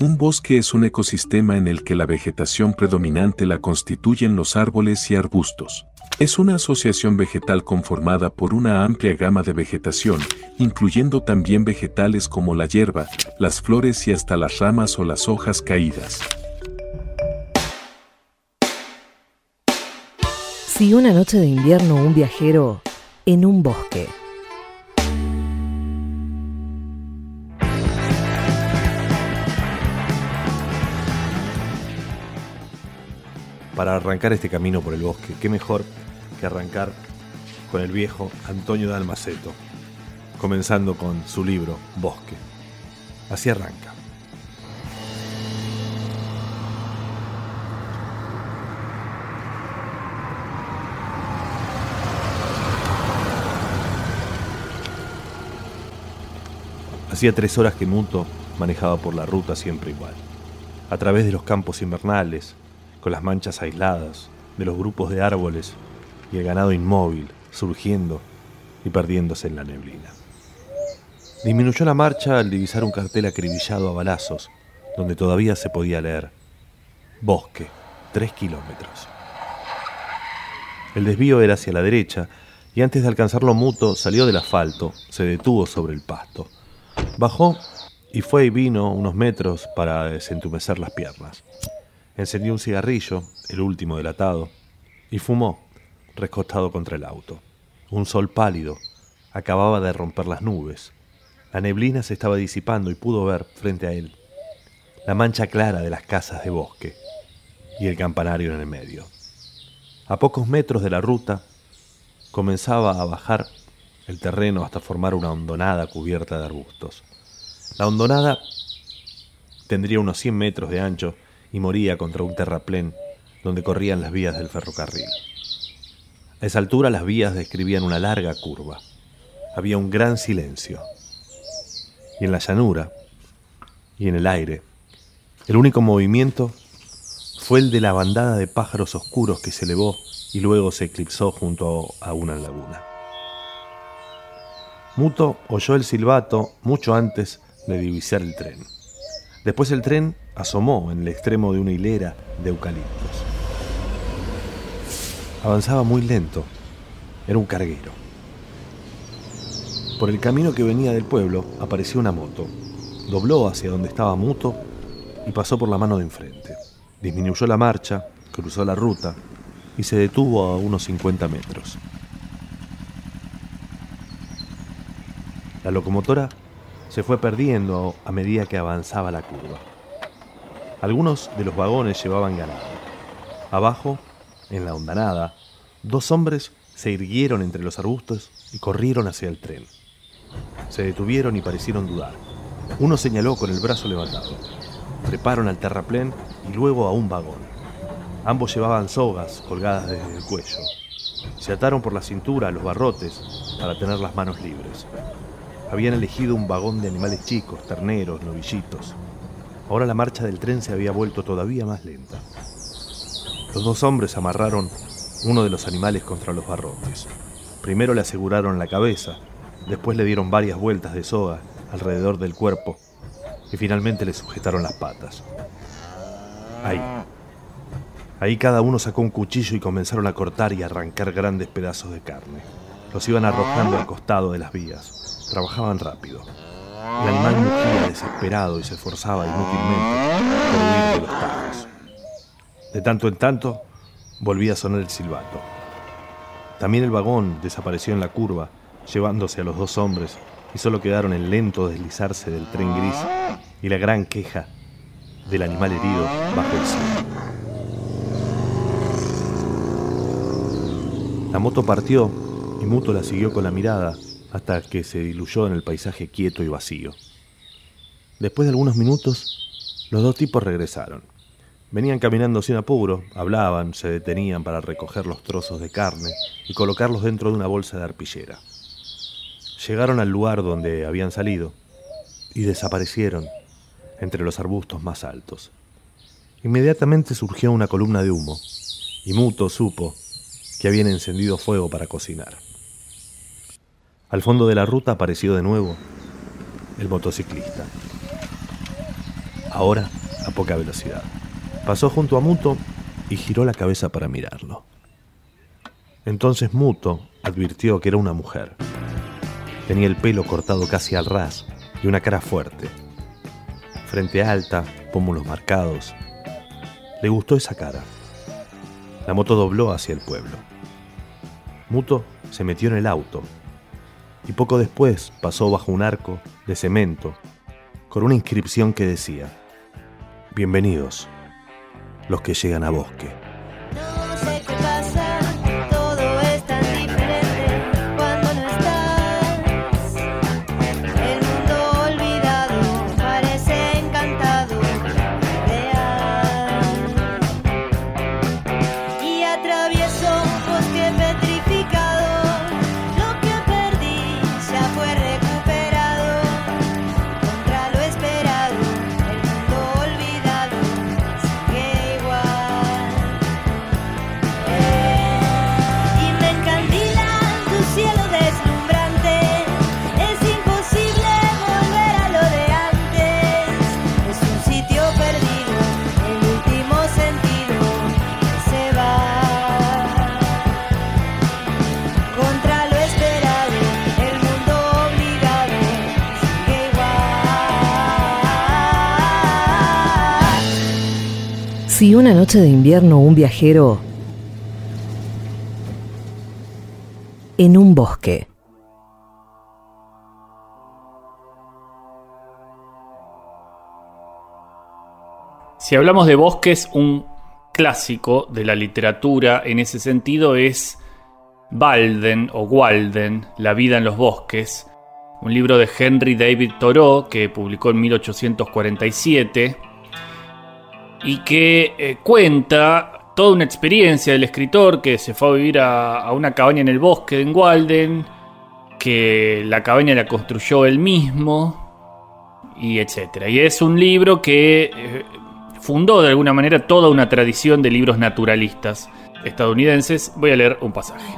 Un bosque es un ecosistema en el que la vegetación predominante la constituyen los árboles y arbustos. Es una asociación vegetal conformada por una amplia gama de vegetación, incluyendo también vegetales como la hierba, las flores y hasta las ramas o las hojas caídas. Si una noche de invierno un viajero en un bosque. Para arrancar este camino por el bosque, qué mejor que arrancar con el viejo Antonio Dalmaceto, comenzando con su libro Bosque. Así arranca. Hacía tres horas que Muto manejaba por la ruta siempre igual, a través de los campos invernales, con las manchas aisladas, de los grupos de árboles y el ganado inmóvil, surgiendo y perdiéndose en la neblina. Disminuyó la marcha al divisar un cartel acribillado a balazos, donde todavía se podía leer Bosque, tres kilómetros. El desvío era hacia la derecha, y antes de alcanzarlo Muto salió del asfalto, se detuvo sobre el pasto. Bajó y fue y vino unos metros para desentumecer las piernas. Encendió un cigarrillo, el último delatado, y fumó, recostado contra el auto. Un sol pálido acababa de romper las nubes. La neblina se estaba disipando y pudo ver, frente a él, la mancha clara de las casas de bosque y el campanario en el medio. A pocos metros de la ruta comenzaba a bajar el terreno hasta formar una hondonada cubierta de arbustos. La hondonada tendría unos 100 metros de ancho y moría contra un terraplén donde corrían las vías del ferrocarril. A esa altura las vías describían una larga curva. Había un gran silencio. Y en la llanura y en el aire, el único movimiento fue el de la bandada de pájaros oscuros que se elevó y luego se eclipsó junto a una laguna. Muto oyó el silbato mucho antes de divisar el tren. Después el tren asomó en el extremo de una hilera de eucaliptos. Avanzaba muy lento. Era un carguero. Por el camino que venía del pueblo apareció una moto. Dobló hacia donde estaba Muto y pasó por la mano de enfrente. Disminuyó la marcha, cruzó la ruta y se detuvo a unos 50 metros. La locomotora se fue perdiendo a medida que avanzaba la curva. Algunos de los vagones llevaban ganado. Abajo en la hondanada, dos hombres se irguieron entre los arbustos y corrieron hacia el tren. Se detuvieron y parecieron dudar. Uno señaló con el brazo levantado. Treparon al terraplén y luego a un vagón. Ambos llevaban sogas colgadas desde el cuello. Se ataron por la cintura a los barrotes para tener las manos libres. Habían elegido un vagón de animales chicos, terneros, novillitos. Ahora la marcha del tren se había vuelto todavía más lenta. Los dos hombres amarraron uno de los animales contra los barrotes. Primero le aseguraron la cabeza, después le dieron varias vueltas de soga alrededor del cuerpo y finalmente le sujetaron las patas. Ahí. Ahí cada uno sacó un cuchillo y comenzaron a cortar y arrancar grandes pedazos de carne. Los iban arrojando al costado de las vías. Trabajaban rápido. El animal mugía desesperado y se esforzaba inútilmente por huir de los tajos. De tanto en tanto volvía a sonar el silbato. También el vagón desapareció en la curva, llevándose a los dos hombres, y solo quedaron el lento deslizarse del tren gris y la gran queja del animal herido bajo el cielo. La moto partió y Muto la siguió con la mirada hasta que se diluyó en el paisaje quieto y vacío. Después de algunos minutos, los dos tipos regresaron. Venían caminando sin apuro, hablaban, se detenían para recoger los trozos de carne y colocarlos dentro de una bolsa de arpillera. Llegaron al lugar donde habían salido y desaparecieron entre los arbustos más altos. Inmediatamente surgió una columna de humo y Muto supo que habían encendido fuego para cocinar. Al fondo de la ruta apareció de nuevo el motociclista. ahora a poca velocidad. Pasó junto a Muto y giró la cabeza para mirarlo. Entonces Muto advirtió que era una mujer. Tenía el pelo cortado casi al ras y una cara fuerte. Frente alta, pómulos marcados. Le gustó esa cara. La moto dobló hacia el pueblo. Muto se metió en el auto y poco después pasó bajo un arco de cemento con una inscripción que decía, Bienvenidos los que llegan a bosque. Una noche de invierno un viajero en un bosque. Si hablamos de bosques, un clásico de la literatura en ese sentido es Walden o Walden, La vida en los bosques, un libro de Henry David Thoreau que publicó en 1847 y que eh, cuenta toda una experiencia del escritor que se fue a vivir a, una cabaña en el bosque en Walden, que la cabaña la construyó él mismo, y etc. Y es un libro que eh, fundó de alguna manera toda una tradición de libros naturalistas estadounidenses. Voy a leer un pasaje.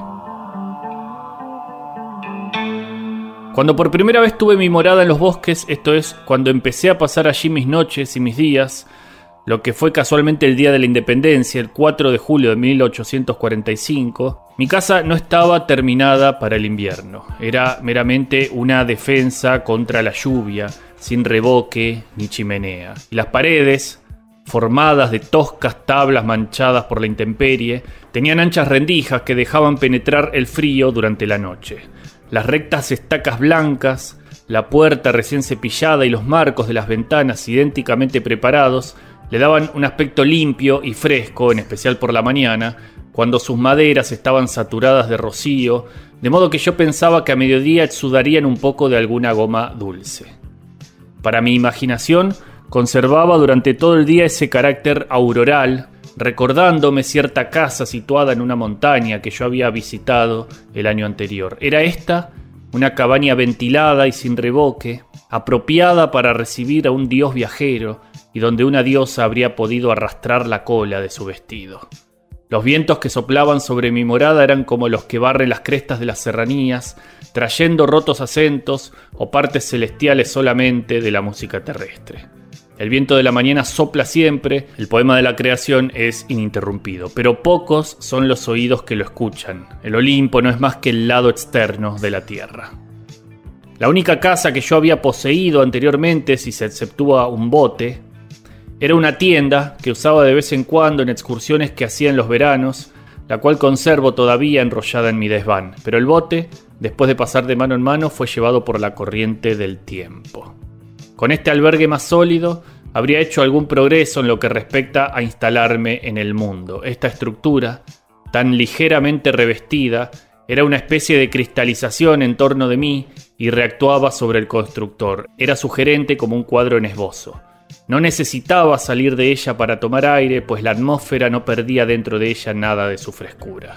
Cuando por primera vez tuve mi morada en los bosques, esto es, cuando empecé a pasar allí mis noches y mis días, lo que fue casualmente el día de la independencia, el 4 de julio de 1845, mi casa no estaba terminada para el invierno. Era meramente una defensa contra la lluvia, sin revoque ni chimenea. Y las paredes, formadas de toscas tablas manchadas por la intemperie, tenían anchas rendijas que dejaban penetrar el frío durante la noche. Las rectas estacas blancas, la puerta recién cepillada y los marcos de las ventanas idénticamente preparados le daban un aspecto limpio y fresco, en especial por la mañana, cuando sus maderas estaban saturadas de rocío, de modo que yo pensaba que a mediodía exudarían un poco de alguna goma dulce. Para mi imaginación, conservaba durante todo el día ese carácter auroral, recordándome cierta casa situada en una montaña que yo había visitado el año anterior. Era esta una cabaña ventilada y sin revoque, apropiada para recibir a un dios viajero, y donde una diosa habría podido arrastrar la cola de su vestido. Los vientos que soplaban sobre mi morada eran como los que barren las crestas de las serranías, trayendo rotos acentos o partes celestiales solamente de la música terrestre. El viento de la mañana sopla siempre, el poema de la creación es ininterrumpido, pero pocos son los oídos que lo escuchan. El Olimpo no es más que el lado externo de la Tierra. La única casa que yo había poseído anteriormente, si se exceptúa un bote, era una tienda que usaba de vez en cuando en excursiones que hacía en los veranos, la cual conservo todavía enrollada en mi desván, pero el bote, después de pasar de mano en mano, fue llevado por la corriente del tiempo. Con este albergue más sólido, habría hecho algún progreso en lo que respecta a instalarme en el mundo. Esta estructura, tan ligeramente revestida, era una especie de cristalización en torno de mí y reactuaba sobre el constructor. Era sugerente como un cuadro en esbozo. No necesitaba salir de ella para tomar aire, pues la atmósfera no perdía dentro de ella nada de su frescura.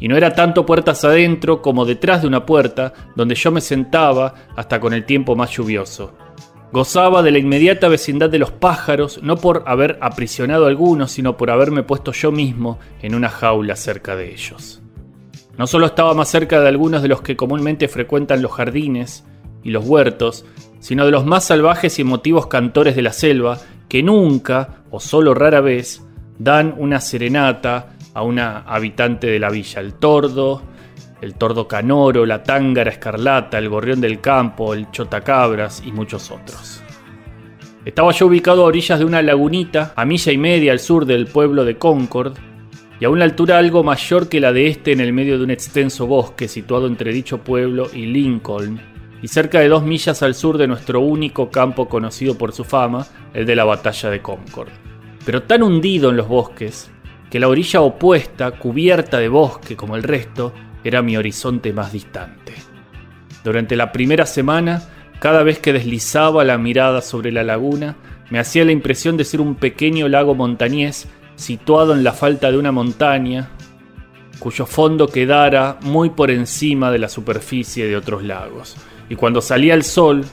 Y no era tanto puertas adentro como detrás de una puerta donde yo me sentaba hasta con el tiempo más lluvioso. Gozaba de la inmediata vecindad de los pájaros, no por haber aprisionado a algunos, sino por haberme puesto yo mismo en una jaula cerca de ellos. No solo estaba más cerca de algunos de los que comúnmente frecuentan los jardines y los huertos, sino de los más salvajes y emotivos cantores de la selva que nunca, o solo rara vez, dan una serenata a una habitante de la villa, el tordo, el tordo canoro, la tángara escarlata, el gorrión del campo, el chotacabras y muchos otros. Estaba yo ubicado a orillas de una lagunita, a milla y media al sur del pueblo de Concord, y a una altura algo mayor que la de este en el medio de un extenso bosque situado entre dicho pueblo y Lincoln, y cerca de dos millas al sur de nuestro único campo conocido por su fama, el de la batalla de Concord. Pero tan hundido en los bosques, que la orilla opuesta, cubierta de bosque como el resto, era mi horizonte más distante. Durante la primera semana, cada vez que deslizaba la mirada sobre la laguna, me hacía la impresión de ser un pequeño lago montañés situado en la falta de una montaña, cuyo fondo quedara muy por encima de la superficie de otros lagos. Y cuando salía el sol,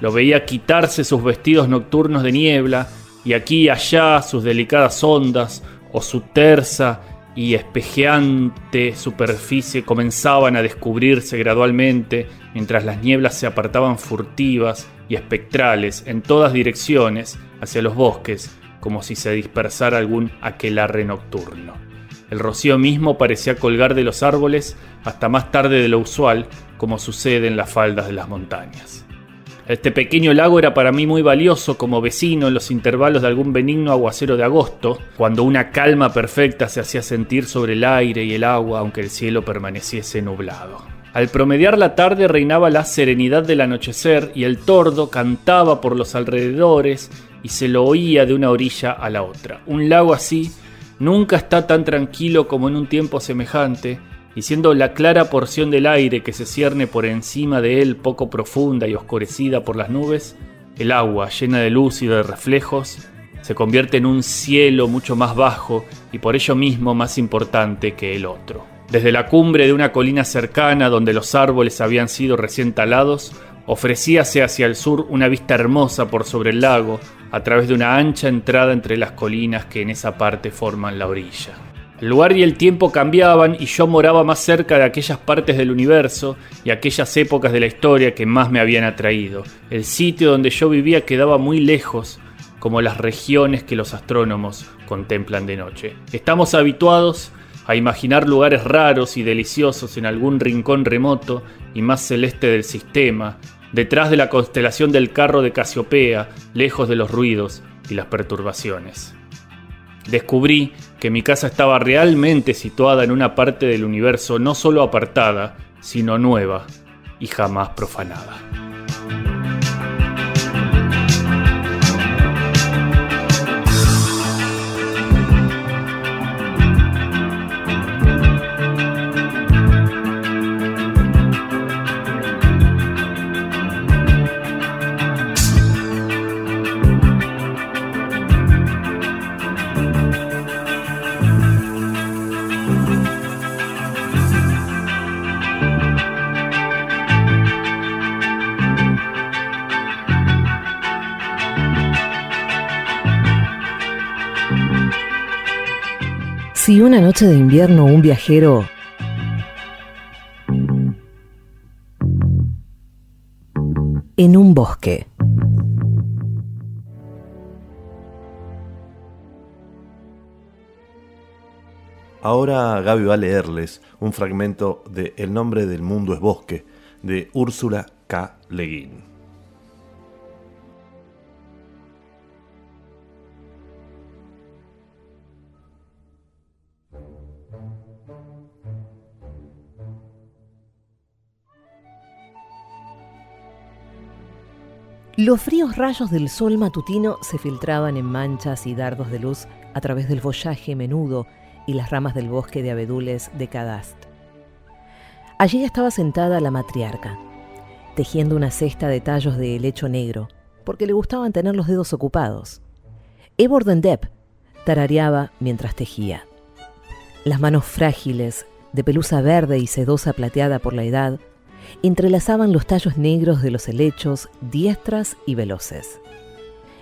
lo veía quitarse sus vestidos nocturnos de niebla y aquí y allá sus delicadas ondas o su tersa y espejeante superficie comenzaban a descubrirse gradualmente mientras las nieblas se apartaban furtivas y espectrales en todas direcciones hacia los bosques como si se dispersara algún aquelarre nocturno. El rocío mismo parecía colgar de los árboles hasta más tarde de lo usual, como sucede en las faldas de las montañas. Este pequeño lago era para mí muy valioso como vecino en los intervalos de algún benigno aguacero de agosto, cuando una calma perfecta se hacía sentir sobre el aire y el agua aunque el cielo permaneciese nublado. Al promediar la tarde reinaba la serenidad del anochecer y el tordo cantaba por los alrededores y se lo oía de una orilla a la otra. Un lago así nunca está tan tranquilo como en un tiempo semejante, y siendo la clara porción del aire que se cierne por encima de él poco profunda y oscurecida por las nubes, el agua llena de luz y de reflejos se convierte en un cielo mucho más bajo y por ello mismo más importante que el otro. Desde la cumbre de una colina cercana donde los árboles habían sido recién talados, ofrecíase hacia el sur una vista hermosa por sobre el lago, a través de una ancha entrada entre las colinas que en esa parte forman la orilla. El lugar y el tiempo cambiaban y yo moraba más cerca de aquellas partes del universo y aquellas épocas de la historia que más me habían atraído. El sitio donde yo vivía quedaba muy lejos, como las regiones que los astrónomos contemplan de noche. Estamos habituados a imaginar lugares raros y deliciosos en algún rincón remoto y más celeste del sistema, detrás de la constelación del carro de Casiopea, lejos de los ruidos y las perturbaciones. Descubrí que mi casa estaba realmente situada en una parte del universo no solo apartada, sino nueva y jamás profanada. Si una noche de invierno un viajero en un bosque. Ahora Gaby va a leerles un fragmento de El nombre del mundo es bosque, de Úrsula K. Le Los fríos rayos del sol matutino se filtraban en manchas y dardos de luz a través del follaje menudo y las ramas del bosque de abedules de Cadast. Allí estaba sentada la matriarca, tejiendo una cesta de tallos de helecho negro, porque le gustaban tener los dedos ocupados. Eborden Depp tarareaba mientras tejía. Las manos frágiles, de pelusa verde y sedosa plateada por la edad, entrelazaban los tallos negros de los helechos, diestras y veloces.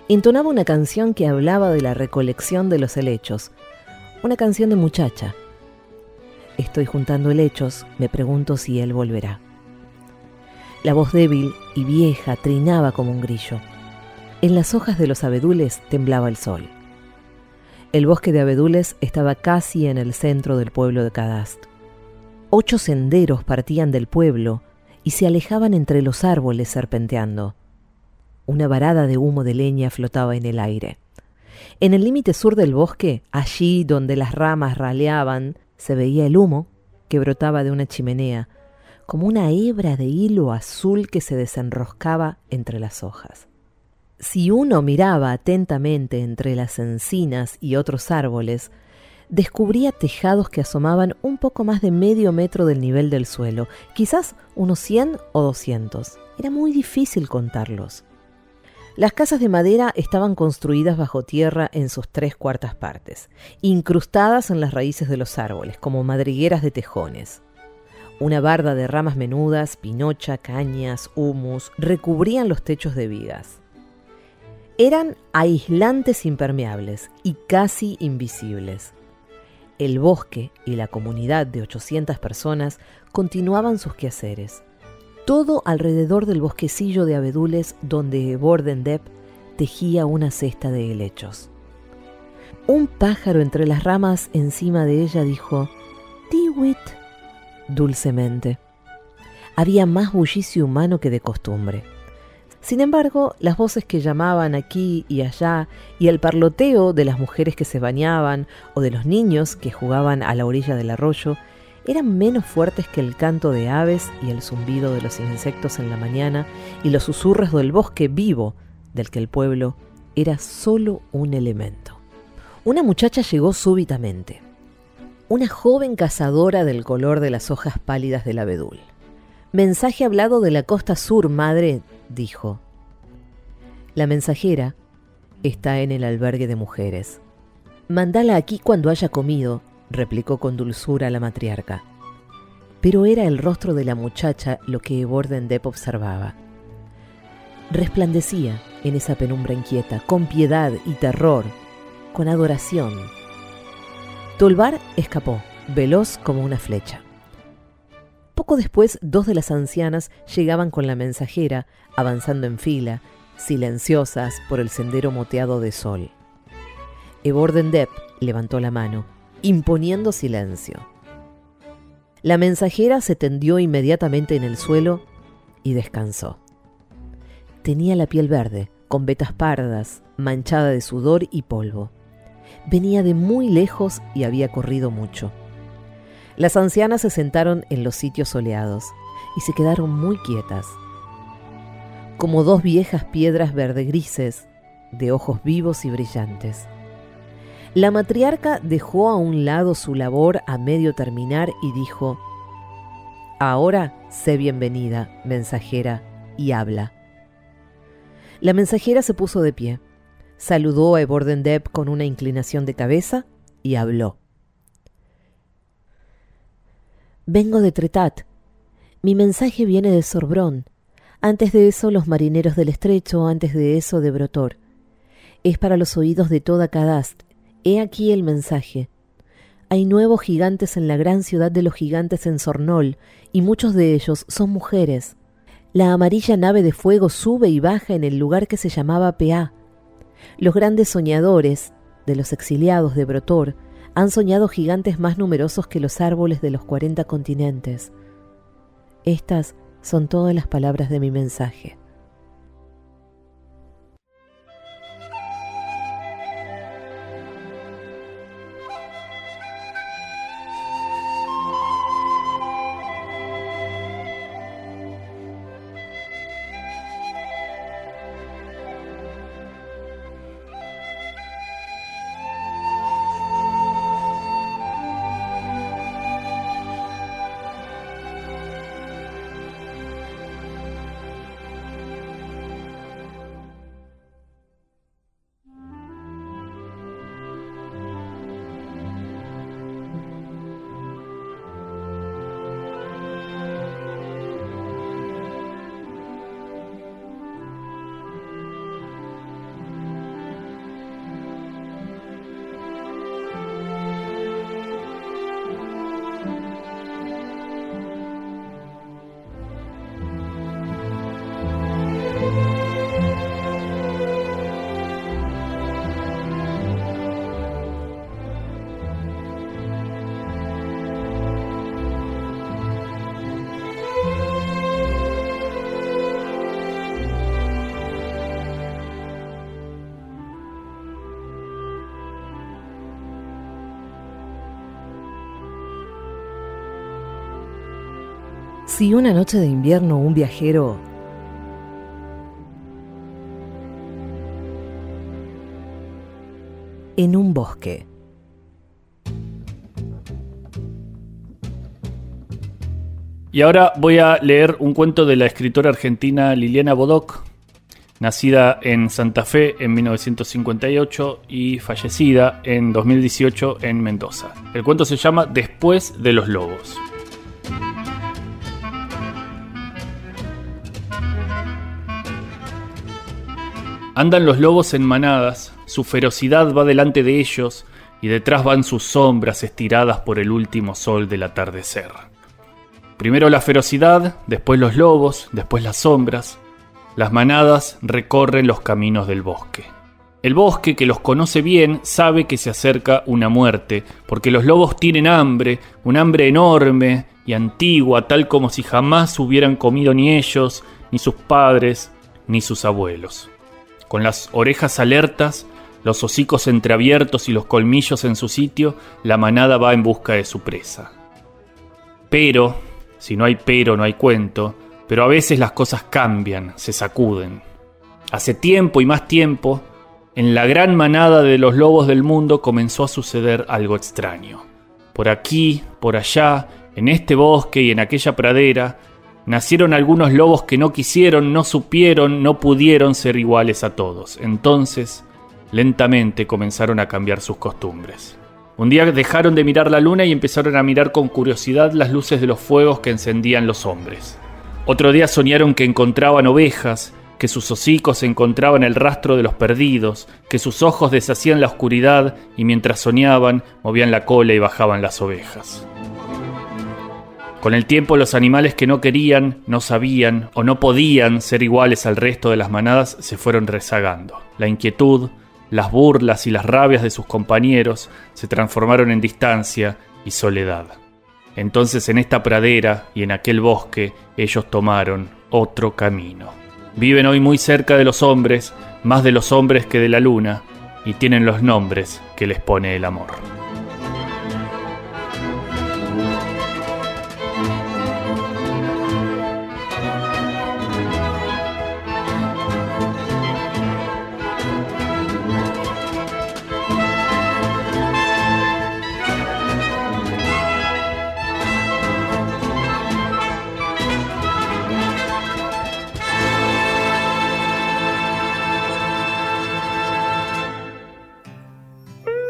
Entonaba una canción que hablaba de la recolección de los helechos, una canción de muchacha. Estoy juntando helechos, me pregunto si él volverá. La voz débil y vieja trinaba como un grillo. En las hojas de los abedules temblaba el sol. El bosque de abedules estaba casi en el centro del pueblo de Cadast. Ocho senderos partían del pueblo y se alejaban entre los árboles serpenteando. Una varada de humo de leña flotaba en el aire. En el límite sur del bosque, allí donde las ramas raleaban, se veía el humo que brotaba de una chimenea, como una hebra de hilo azul que se desenroscaba entre las hojas. Si uno miraba atentamente entre las encinas y otros árboles, descubría tejados que asomaban un poco más de medio metro del nivel del suelo, quizás unos 100 o 200. Era muy difícil contarlos. Las casas de madera estaban construidas bajo tierra en sus tres cuartas partes, incrustadas en las raíces de los árboles, como madrigueras de tejones. Una barda de ramas menudas, pinocha, cañas, humus, recubrían los techos de vigas. Eran aislantes impermeables y casi invisibles. El bosque y la comunidad de 800 personas continuaban sus quehaceres. Todo alrededor del bosquecillo de abedules donde Bordendep tejía una cesta de helechos. Un pájaro entre las ramas encima de ella dijo, Tiwit, dulcemente. Había más bullicio humano que de costumbre. Sin embargo, las voces que llamaban aquí y allá y el parloteo de las mujeres que se bañaban o de los niños que jugaban a la orilla del arroyo eran menos fuertes que el canto de aves y el zumbido de los insectos en la mañana y los susurros del bosque vivo del que el pueblo era solo un elemento. Una muchacha llegó súbitamente, una joven cazadora del color de las hojas pálidas del abedul. Mensaje hablado de la costa sur, madre, dijo. La mensajera está en el albergue de mujeres. Mandala aquí cuando haya comido, replicó con dulzura la matriarca. Pero era el rostro de la muchacha lo que Bordendep observaba. Resplandecía en esa penumbra inquieta, con piedad y terror, con adoración. Tolbar escapó, veloz como una flecha. Poco después, dos de las ancianas llegaban con la mensajera, avanzando en fila, silenciosas por el sendero moteado de sol. Ebordendep levantó la mano, imponiendo silencio. La mensajera se tendió inmediatamente en el suelo y descansó. Tenía la piel verde, con vetas pardas, manchada de sudor y polvo. Venía de muy lejos y había corrido mucho. Las ancianas se sentaron en los sitios soleados y se quedaron muy quietas, como dos viejas piedras verde grises, de ojos vivos y brillantes. La matriarca dejó a un lado su labor a medio terminar y dijo, Ahora sé bienvenida, mensajera, y habla. La mensajera se puso de pie, saludó a Ebordendep con una inclinación de cabeza y habló. Vengo de Tretat. Mi mensaje viene de Sorbrón. Antes de eso, los marineros del estrecho, antes de eso, de Brotor. Es para los oídos de toda Cadast. He aquí el mensaje. Hay nuevos gigantes en la gran ciudad de los gigantes en Sornol, y muchos de ellos son mujeres. La amarilla nave de fuego sube y baja en el lugar que se llamaba Peá. Los grandes soñadores, de los exiliados de Brotor, han soñado gigantes más numerosos que los árboles de los cuarenta continentes. Estas son todas las palabras de mi mensaje. Si una noche de invierno un viajero bosque. Y ahora voy a leer un cuento de la escritora argentina Liliana Bodoc, nacida en Santa Fe en 1958 y fallecida en 2018 en Mendoza. El cuento se llama Después de los Lobos. Andan los lobos en manadas, su ferocidad va delante de ellos y detrás van sus sombras estiradas por el último sol del atardecer. Primero la ferocidad, después los lobos, después las sombras. Las manadas recorren los caminos del bosque. El bosque que los conoce bien sabe que se acerca una muerte, porque los lobos tienen hambre, un hambre enorme y antigua, tal como si jamás hubieran comido ni ellos, ni sus padres, ni sus abuelos. Con las orejas alertas, los hocicos entreabiertos y los colmillos en su sitio, la manada va en busca de su presa. Pero, si no hay pero, no hay cuento, pero a veces las cosas cambian, se sacuden. Hace tiempo y más tiempo, en la gran manada de los lobos del mundo comenzó a suceder algo extraño. Por aquí, por allá, en este bosque y en aquella pradera, nacieron algunos lobos que no quisieron, no supieron, no pudieron ser iguales a todos. Entonces, lentamente comenzaron a cambiar sus costumbres. Un día dejaron de mirar la luna y empezaron a mirar con curiosidad las luces de los fuegos que encendían los hombres. Otro día soñaron que encontraban ovejas, que sus hocicos encontraban el rastro de los perdidos, que sus ojos deshacían la oscuridad y mientras soñaban movían la cola y bajaban las ovejas. Con el tiempo los animales que no querían, no sabían o no podían ser iguales al resto de las manadas se fueron rezagando. La inquietud, las burlas y las rabias de sus compañeros se transformaron en distancia y soledad. Entonces en esta pradera y en aquel bosque ellos tomaron otro camino. Viven hoy muy cerca de los hombres, más de los hombres que de la luna, y tienen los nombres que les pone el amor.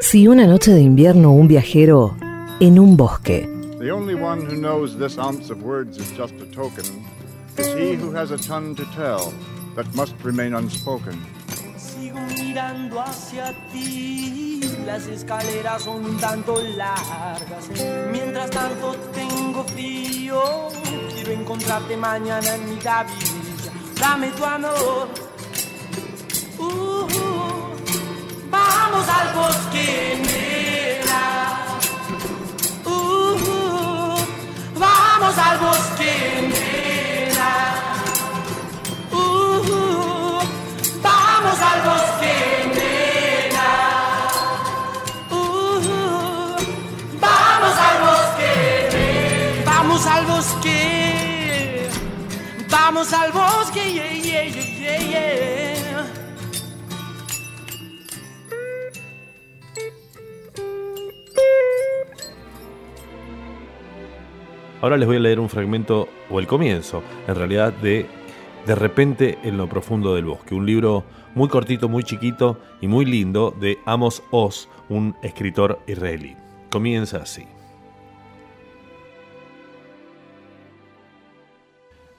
Si una noche de invierno un viajero en un bosque. The only one who knows this ounce of words is just a token is he who has a tongue to tell that must remain unspoken. Sigo mirando hacia ti, las escaleras son un tanto largas. Mientras tanto tengo frío, quiero encontrarte mañana en mi gavilla. Dame tu amor. Al bosque, yeah, yeah, yeah, yeah, yeah. Ahora les voy a leer un fragmento, o el comienzo, en realidad, de De repente en lo profundo del bosque, un libro muy cortito, muy chiquito y muy lindo de Amos Oz, un escritor israelí. Comienza así.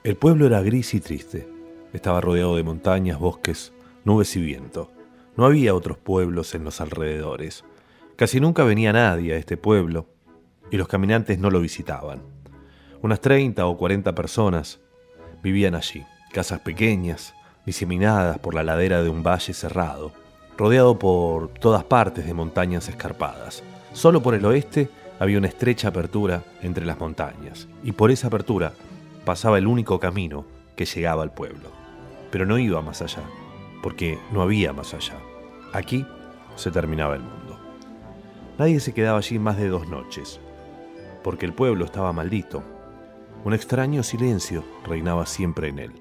El pueblo era gris y triste. Estaba rodeado de montañas, bosques, nubes y viento. No había otros pueblos en los alrededores. Casi nunca venía nadie a este pueblo y los caminantes no lo visitaban. Unas 30 o 40 personas vivían allí, casas pequeñas, diseminadas por la ladera de un valle cerrado, rodeado por todas partes de montañas escarpadas. Solo por el oeste había una estrecha apertura entre las montañas, y por esa apertura pasaba el único camino que llegaba al pueblo. Pero no iba más allá, porque no había más allá. Aquí se terminaba el mundo. Nadie se quedaba allí más de dos noches, porque el pueblo estaba maldito Un extraño silencio reinaba siempre en él.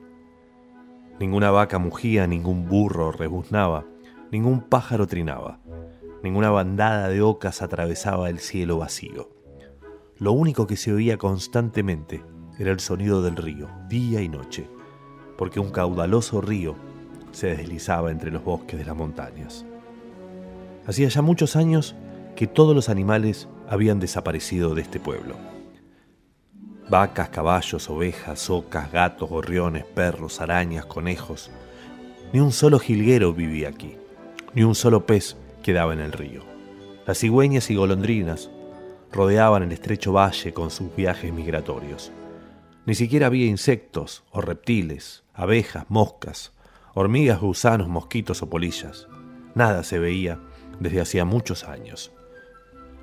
Ninguna vaca mugía, ningún burro rebuznaba, ningún pájaro trinaba, ninguna bandada de ocas atravesaba el cielo vacío. Lo único que se oía constantemente era el sonido del río, día y noche, porque un caudaloso río se deslizaba entre los bosques de las montañas. Hacía ya muchos años que todos los animales habían desaparecido de este pueblo. Vacas, caballos, ovejas, ocas, gatos, gorriones, perros, arañas, conejos. Ni un solo jilguero vivía aquí, ni un solo pez quedaba en el río. Las cigüeñas y golondrinas rodeaban el estrecho valle con sus viajes migratorios. Ni siquiera había insectos o reptiles, abejas, moscas, hormigas, gusanos, mosquitos o polillas. Nada se veía desde hacía muchos años.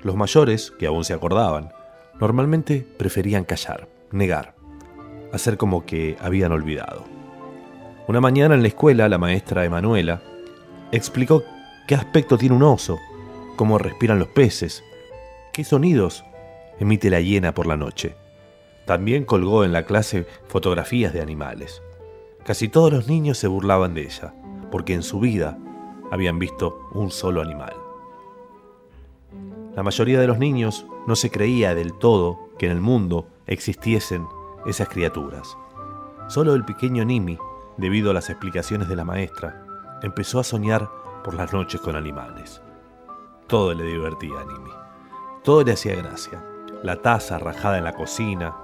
Los mayores, que aún se acordaban, normalmente preferían callar, negar, hacer como que habían olvidado. Una mañana en la escuela, la maestra Emanuela explicó qué aspecto tiene un oso, cómo respiran los peces, qué sonidos emite la hiena por la noche. También colgó en la clase fotografías de animales. Casi todos los niños se burlaban de ella, porque en su vida habían visto un solo animal. La mayoría de los niños no se creía del todo que en el mundo existiesen esas criaturas. Solo el pequeño Nimi, debido a las explicaciones de la maestra, empezó a soñar por las noches con animales. Todo le divertía a Nimi. Todo le hacía gracia. La taza rajada en la cocina,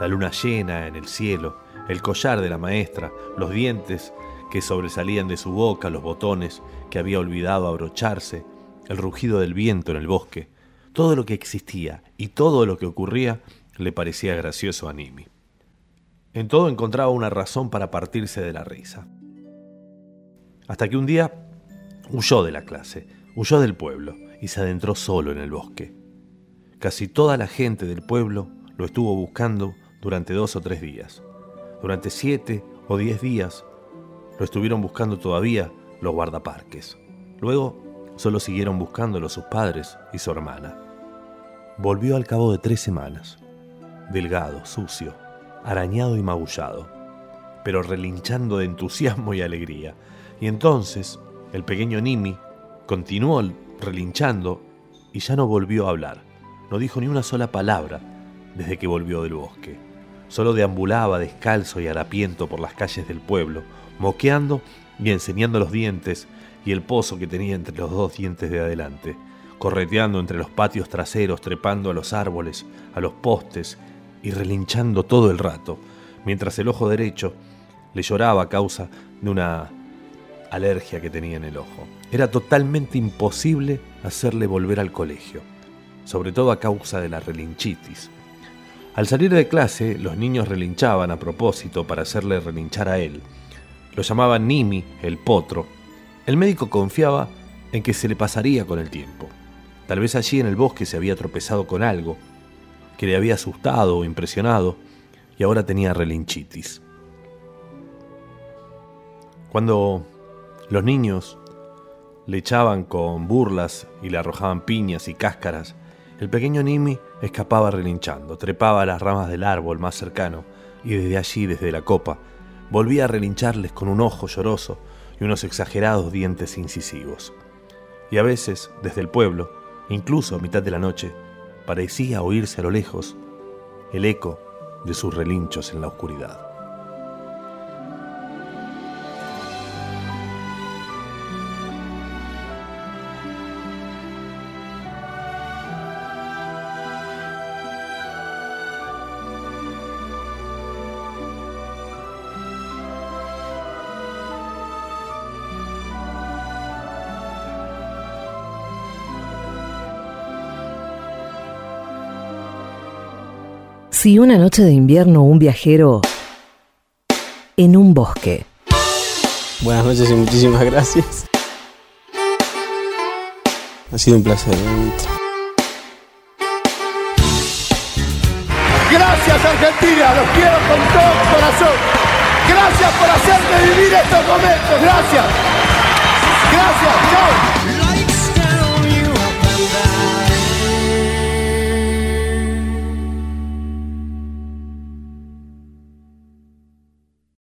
la luna llena en el cielo, el collar de la maestra, los dientes que sobresalían de su boca, los botones que había olvidado abrocharse, el rugido del viento en el bosque, todo lo que existía y todo lo que ocurría le parecía gracioso a Nimi. En todo encontraba una razón para partirse de la risa. Hasta que un día huyó de la clase, huyó del pueblo y se adentró solo en el bosque. Casi toda la gente del pueblo lo estuvo buscando durante dos o tres días. Durante siete o diez días lo estuvieron buscando todavía los guardaparques. Luego solo siguieron buscándolo sus padres y su hermana. Volvió al cabo de tres semanas, delgado, sucio, arañado y magullado, pero relinchando de entusiasmo y alegría. Y entonces el pequeño Nimi continuó relinchando y ya no volvió a hablar. No dijo ni una sola palabra desde que volvió del bosque. Solo deambulaba descalzo y harapiento por las calles del pueblo, moqueando y enseñando los dientes y el pozo que tenía entre los dos dientes de adelante, correteando entre los patios traseros, trepando a los árboles, a los postes y relinchando todo el rato, mientras el ojo derecho le lloraba a causa de una alergia que tenía en el ojo. Era totalmente imposible hacerle volver al colegio sobre todo a causa de la relinchitis. Al salir de clase, los niños relinchaban a propósito para hacerle relinchar a él. Lo llamaban Nimi, el potro. El médico confiaba en que se le pasaría con el tiempo. Tal vez allí en el bosque se había tropezado con algo que le había asustado o impresionado y ahora tenía relinchitis. Cuando los niños le echaban con burlas y le arrojaban piñas y cáscaras, el pequeño Nimi escapaba relinchando, trepaba a las ramas del árbol más cercano y desde allí, desde la copa, volvía a relincharles con un ojo lloroso y unos exagerados dientes incisivos. Y a veces, desde el pueblo, incluso a mitad de la noche, parecía oírse a lo lejos el eco de sus relinchos en la oscuridad. Si una noche de invierno un viajero en un bosque. Buenas noches y muchísimas gracias. Ha sido un placer. Gracias Argentina, los quiero con todo mi corazón. Gracias por hacerme vivir estos momentos, gracias. Gracias, chao.